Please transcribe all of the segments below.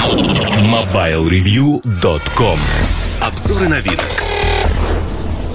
MobileReview.com Обзоры на вид.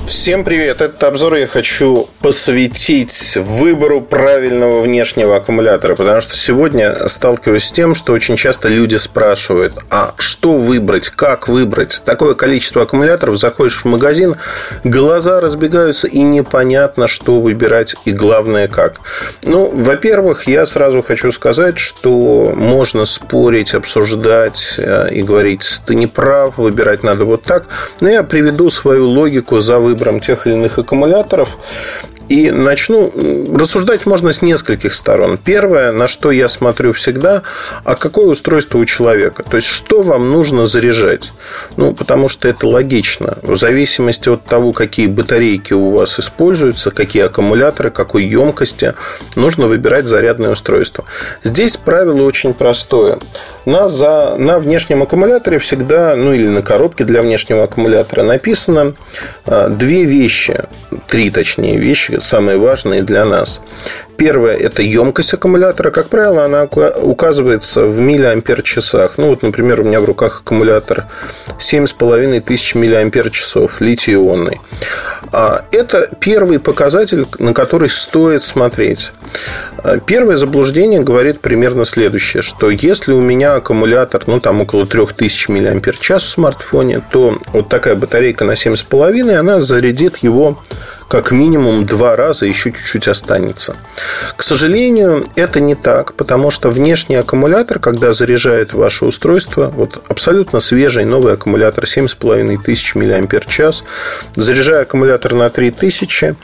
Всем привет! Этот обзор я хочу посвятить выбору правильного внешнего аккумулятора, потому что сегодня сталкиваюсь с тем, что очень часто люди спрашивают, а что выбрать, как выбрать? Такое количество аккумуляторов, заходишь в магазин, глаза разбегаются и непонятно, что выбирать и главное как. Ну, во-первых, я сразу хочу сказать, что можно спорить, обсуждать э, и говорить, ты не прав, выбирать надо вот так, но я приведу свою логику за выбор выбором тех или иных аккумуляторов. И начну рассуждать можно с нескольких сторон. Первое, на что я смотрю всегда, а какое устройство у человека. То есть, что вам нужно заряжать. Ну, потому что это логично. В зависимости от того, какие батарейки у вас используются, какие аккумуляторы, какой емкости, нужно выбирать зарядное устройство. Здесь правило очень простое. На, за, на внешнем аккумуляторе всегда, ну или на коробке для внешнего аккумулятора написано а, две вещи, три точнее вещи, самые важные для нас. Первое – это емкость аккумулятора. Как правило, она указывается в миллиампер часах. Ну, вот, например, у меня в руках аккумулятор 7,5 тысяч миллиампер часов литий-ионный. А, это первый показатель, на который стоит смотреть. А, первое заблуждение говорит примерно следующее, что если у меня аккумулятор, ну, там около 3000 мАч в смартфоне, то вот такая батарейка на 7,5, она зарядит его как минимум два раза еще чуть-чуть останется. К сожалению, это не так, потому что внешний аккумулятор, когда заряжает ваше устройство, вот абсолютно свежий новый аккумулятор 7500 мАч, заряжая аккумулятор на 3000,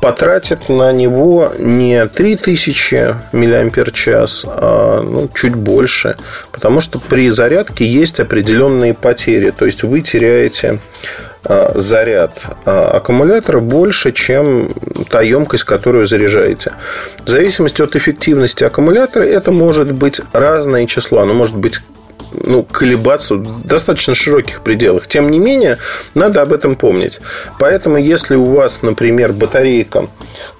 потратит на него не 3000 мАч, а ну, чуть больше, потому что при зарядке есть определенные потери, то есть вы теряете заряд а, аккумулятора больше, чем та емкость, которую заряжаете. В зависимости от эффективности аккумулятора это может быть разное число. Оно может быть ну, колебаться в достаточно широких пределах. Тем не менее, надо об этом помнить. Поэтому, если у вас, например, батарейка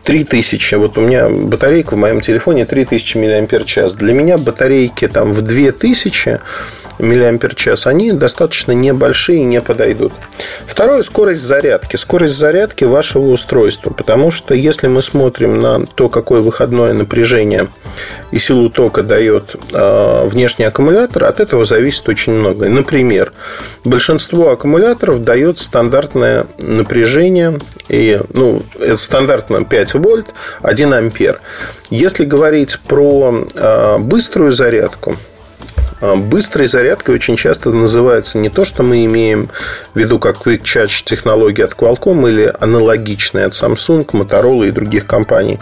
3000, вот у меня батарейка в моем телефоне 3000 мАч, для меня батарейки там в 2000 мАч, они достаточно небольшие и не подойдут. Второе – скорость зарядки. Скорость зарядки вашего устройства. Потому что если мы смотрим на то, какое выходное напряжение и силу тока дает э, внешний аккумулятор, от этого зависит очень многое. Например, большинство аккумуляторов дает стандартное напряжение, и, ну, это стандартно 5 вольт, 1 ампер. Если говорить про э, быструю зарядку, а, быстрой зарядкой очень часто называется не то, что мы имеем в виду как Quick Charge технологии от Qualcomm или аналогичные от Samsung, Motorola и других компаний.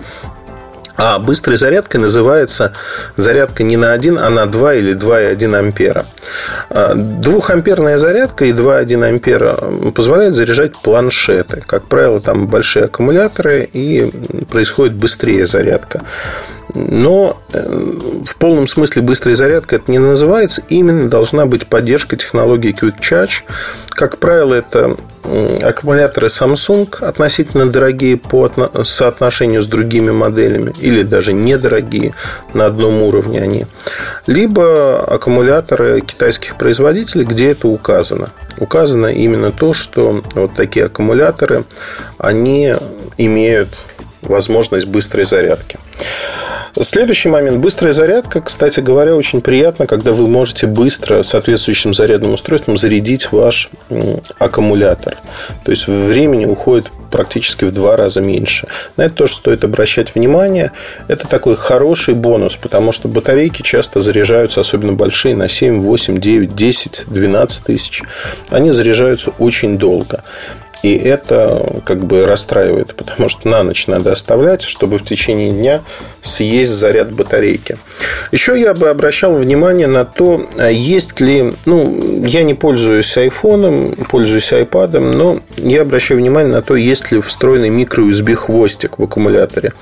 А быстрой зарядкой называется зарядка не на 1, а на 2 или 2,1 ампера. А, двухамперная зарядка и 2,1 ампера позволяет заряжать планшеты. Как правило, там большие аккумуляторы и происходит быстрее зарядка. Но э, в полном смысле быстрая зарядка это не называется. Именно должна быть поддержка технологии Quick Charge. Как правило, это аккумуляторы Samsung относительно дорогие по соотношению с другими моделями или даже недорогие на одном уровне они. Либо аккумуляторы китайских производителей, где это указано. Указано именно то, что вот такие аккумуляторы, они имеют возможность быстрой зарядки. Следующий момент. Быстрая зарядка, кстати говоря, очень приятно, когда вы можете быстро соответствующим зарядным устройством зарядить ваш аккумулятор. То есть времени уходит практически в два раза меньше. На это тоже стоит обращать внимание. Это такой хороший бонус, потому что батарейки часто заряжаются, особенно большие, на 7, 8, 9, 10, 12 тысяч. Они заряжаются очень долго. И это как бы расстраивает, потому что на ночь надо оставлять, чтобы в течение дня съесть заряд батарейки. Еще я бы обращал внимание на то, а есть ли... Ну, я не пользуюсь айфоном, пользуюсь айпадом, но я обращаю внимание на то, есть ли встроенный микро-USB хвостик в аккумуляторе.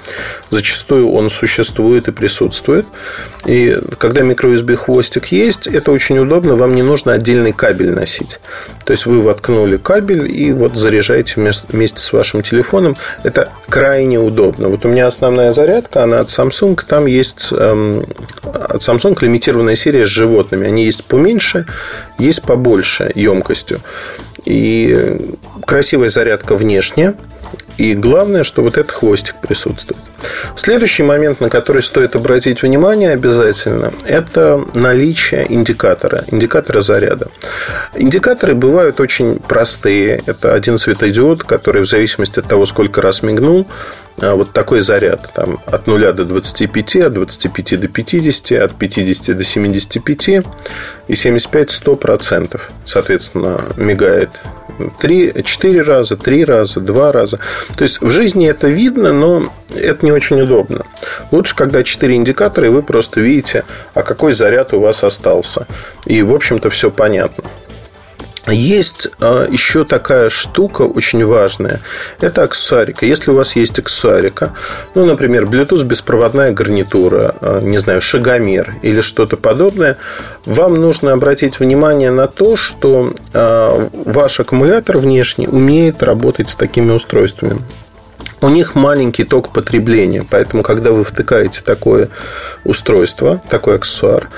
Зачастую он существует и присутствует. И когда микро-USB хвостик есть, это очень удобно, вам не нужно отдельный кабель носить. То есть вы воткнули кабель и вот заряжаете вместе с вашим телефоном. Это крайне удобно. Вот у меня основная зарядка, она от Samsung. Там есть эм, от Samsung лимитированная серия с животными. Они есть поменьше, есть побольше емкостью. И красивая зарядка внешне. И главное, что вот этот хвостик присутствует. Следующий момент, на который стоит обратить внимание обязательно, это наличие индикатора, индикатора заряда. Индикаторы бывают очень простые. Это один светодиод, который в зависимости от того, сколько раз мигнул, а, вот такой заряд там, от 0 до 25, от 25 до 50, от 50 до 75 и 75 100%. Соответственно, мигает 3, 4 раза, 3 раза, 2 раза. То есть в жизни это видно, но это не очень удобно. Лучше, когда 4 индикатора, и вы просто видите, а какой заряд у вас остался. И, в общем-то, все понятно. Есть а, еще такая штука очень важная. Это аксессуарика. Если у вас есть аксессуарика, ну, например, Bluetooth беспроводная гарнитура, а, не знаю, шагомер или что-то подобное, вам нужно обратить внимание на то, что а, ваш аккумулятор внешний умеет работать с такими устройствами. У них маленький ток потребления, поэтому, когда вы втыкаете такое устройство, такой аксессуар,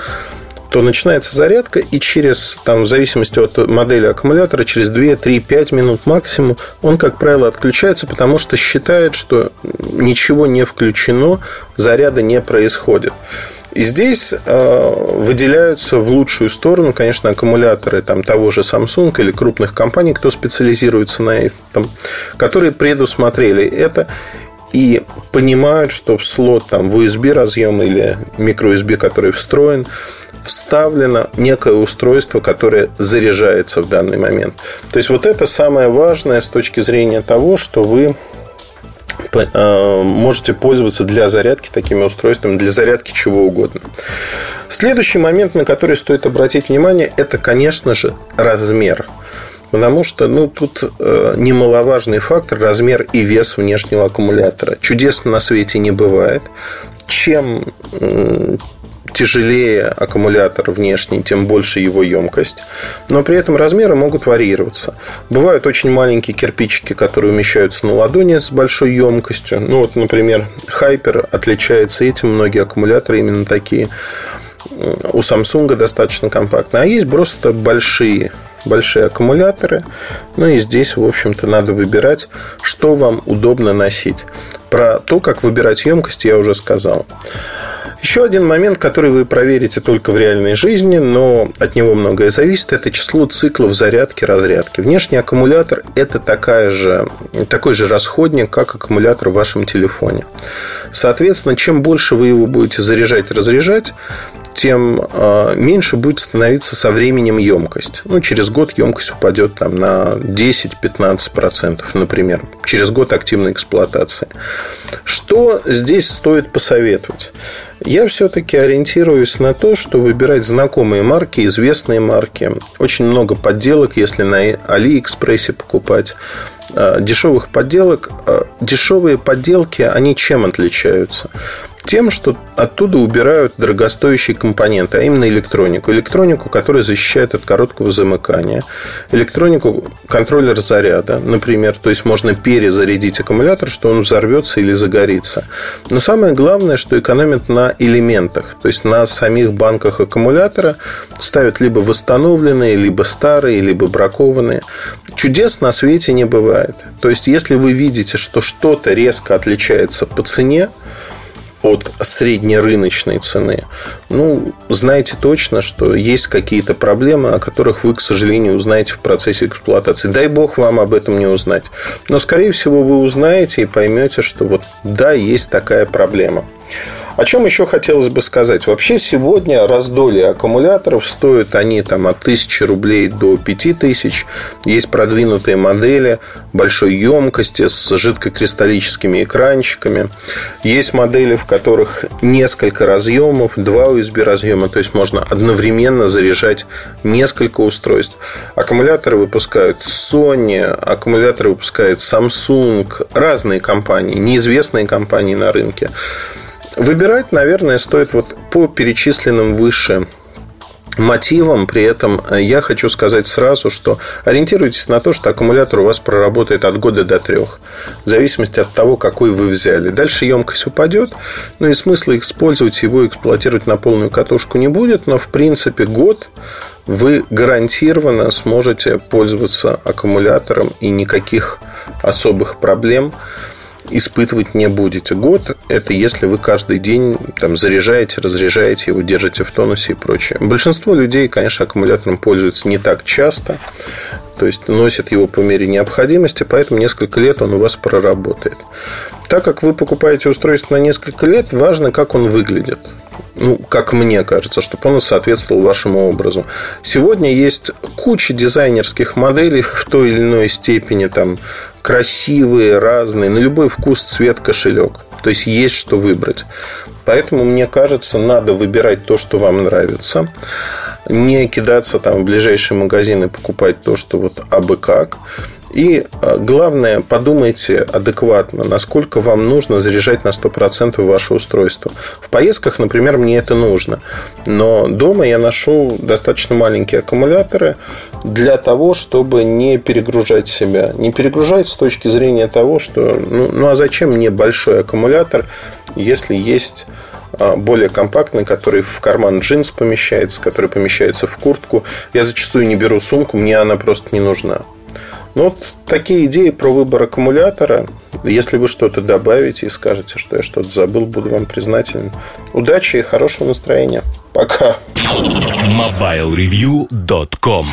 то начинается зарядка, и через, там, в зависимости от модели аккумулятора, через 2, 3, 5 минут максимум, он, как правило, отключается, потому что считает, что ничего не включено, заряда не происходит. И здесь э, выделяются в лучшую сторону, конечно, аккумуляторы там, того же Samsung или крупных компаний, кто специализируется на этом, которые предусмотрели это и понимают, что в слот там, в USB разъем или микро USB, который встроен, вставлено некое устройство, которое заряжается в данный момент. То есть вот это самое важное с точки зрения того, что вы э, можете пользоваться для зарядки такими устройствами, для зарядки чего угодно. Следующий момент, на который стоит обратить внимание, это, конечно же, размер. Потому что ну, тут э, немаловажный фактор размер и вес внешнего аккумулятора. Чудес на свете не бывает. Чем тяжелее аккумулятор внешний, тем больше его емкость. Но при этом размеры могут варьироваться. Бывают очень маленькие кирпичики, которые умещаются на ладони с большой емкостью. Ну, вот, например, Hyper отличается этим. Многие аккумуляторы именно такие. У Samsung достаточно компактные. А есть просто большие большие аккумуляторы. Ну и здесь, в общем-то, надо выбирать, что вам удобно носить. Про то, как выбирать емкость, я уже сказал. Еще один момент, который вы проверите только в реальной жизни, но от него многое зависит, это число циклов зарядки-разрядки. Внешний аккумулятор – это такая же, такой же расходник, как аккумулятор в вашем телефоне. Соответственно, чем больше вы его будете заряжать-разряжать, тем а, меньше будет становиться со временем емкость. Ну, через год емкость упадет там, на 10-15%, например, через год активной эксплуатации. Что здесь стоит посоветовать? Я все-таки ориентируюсь на то, что выбирать знакомые марки, известные марки. Очень много подделок, если на Алиэкспрессе покупать. А, дешевых подделок. А, дешевые подделки, они чем отличаются? Тем, что оттуда убирают дорогостоящие компоненты, а именно электронику. Электронику, которая защищает от короткого замыкания. Электронику, контроллер заряда, например. То есть, можно перезарядить аккумулятор, что он взорвется или загорится. Но самое главное, что экономят на элементах. То есть, на самих банках аккумулятора ставят либо восстановленные, либо старые, либо бракованные. Чудес на свете не бывает. То есть, если вы видите, что что-то резко отличается по цене, от среднерыночной цены, ну, знаете точно, что есть какие-то проблемы, о которых вы, к сожалению, узнаете в процессе эксплуатации. Дай бог вам об этом не узнать. Но, скорее всего, вы узнаете и поймете, что вот да, есть такая проблема. О чем еще хотелось бы сказать? Вообще сегодня раздолье аккумуляторов стоят они там от 1000 рублей до 5000. Есть продвинутые модели большой емкости с жидкокристаллическими экранчиками. Есть модели, в которых несколько разъемов, два USB разъема, то есть можно одновременно заряжать несколько устройств. Аккумуляторы выпускают Sony, аккумуляторы выпускают Samsung, разные компании, неизвестные компании на рынке. Выбирать, наверное, стоит вот по перечисленным выше мотивом. При этом я хочу сказать сразу, что ориентируйтесь на то, что аккумулятор у вас проработает от года до трех. В зависимости от того, какой вы взяли. Дальше емкость упадет, ну и смысла использовать его, эксплуатировать на полную катушку не будет. Но, в принципе, год вы гарантированно сможете пользоваться аккумулятором и никаких особых проблем испытывать не будете. Год – это если вы каждый день там, заряжаете, разряжаете его, держите в тонусе и прочее. Большинство людей, конечно, аккумулятором пользуются не так часто, то есть носят его по мере необходимости, поэтому несколько лет он у вас проработает. Так как вы покупаете устройство на несколько лет, важно, как он выглядит ну, как мне кажется, чтобы он соответствовал вашему образу. Сегодня есть куча дизайнерских моделей в той или иной степени, там, красивые, разные, на любой вкус, цвет, кошелек. То есть есть что выбрать. Поэтому, мне кажется, надо выбирать то, что вам нравится. Не кидаться там в ближайшие магазины покупать то, что вот абы как. И а, главное, подумайте адекватно, насколько вам нужно заряжать на 100% ваше устройство. В поездках, например, мне это нужно. Но дома я ношу достаточно маленькие аккумуляторы для того, чтобы не перегружать себя. Не перегружать с точки зрения того, что ну, ну а зачем мне большой аккумулятор, если есть а, более компактный, который в карман джинс помещается, который помещается в куртку. Я зачастую не беру сумку, мне она просто не нужна. Ну, вот такие идеи про выбор аккумулятора. Если вы что-то добавите и скажете, что я что-то забыл, буду вам признателен. Удачи и хорошего настроения. Пока. MobileReview.com